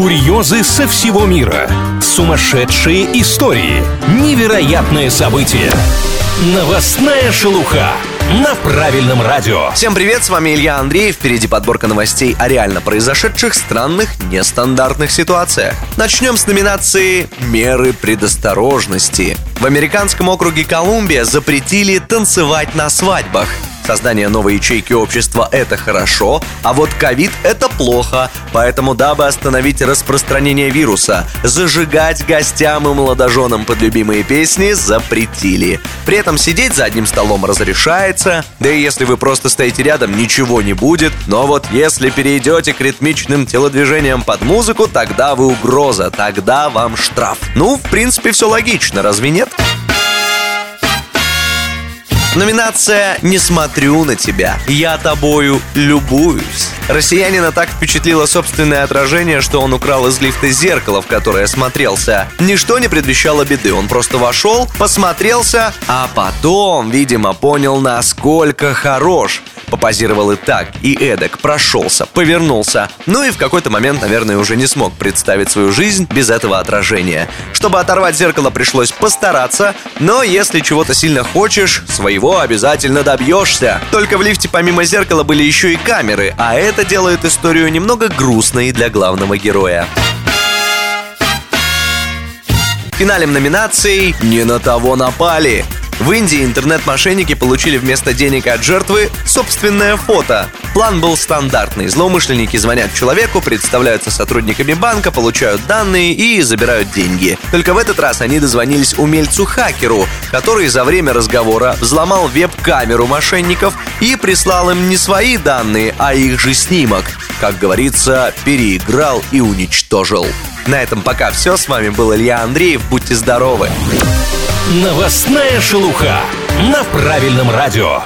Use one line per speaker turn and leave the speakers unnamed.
Курьезы со всего мира. Сумасшедшие истории. Невероятные события. Новостная шелуха на правильном радио.
Всем привет, с вами Илья Андреев. Впереди подборка новостей о реально произошедших странных, нестандартных ситуациях. Начнем с номинации «Меры предосторожности». В американском округе Колумбия запретили танцевать на свадьбах. Создание новой ячейки общества – это хорошо, а вот ковид – это плохо. Поэтому, дабы остановить распространение вируса, зажигать гостям и молодоженам под любимые песни запретили. При этом сидеть за одним столом разрешается, да и если вы просто стоите рядом, ничего не будет. Но вот если перейдете к ритмичным телодвижениям под музыку, тогда вы угроза, тогда вам штраф. Ну, в принципе, все логично, разве нет? Номинация «Не смотрю на тебя, я тобою любуюсь». Россиянина так впечатлило собственное отражение, что он украл из лифта зеркало, в которое смотрелся. Ничто не предвещало беды, он просто вошел, посмотрелся, а потом, видимо, понял, насколько хорош. Попозировал и так, и эдак, прошелся, повернулся. Ну и в какой-то момент, наверное, уже не смог представить свою жизнь без этого отражения. Чтобы оторвать зеркало, пришлось постараться, но если чего-то сильно хочешь, своего обязательно добьешься. Только в лифте помимо зеркала были еще и камеры, а это делает историю немного грустной для главного героя. Финалем номинаций «Не на того напали». В Индии интернет-мошенники получили вместо денег от жертвы собственное фото. План был стандартный. Злоумышленники звонят человеку, представляются сотрудниками банка, получают данные и забирают деньги. Только в этот раз они дозвонились умельцу-хакеру, который за время разговора взломал веб-камеру мошенников и прислал им не свои данные, а их же снимок. Как говорится, переиграл и уничтожил. На этом пока все. С вами был Илья Андреев. Будьте здоровы.
Новостная шелуха на правильном радио.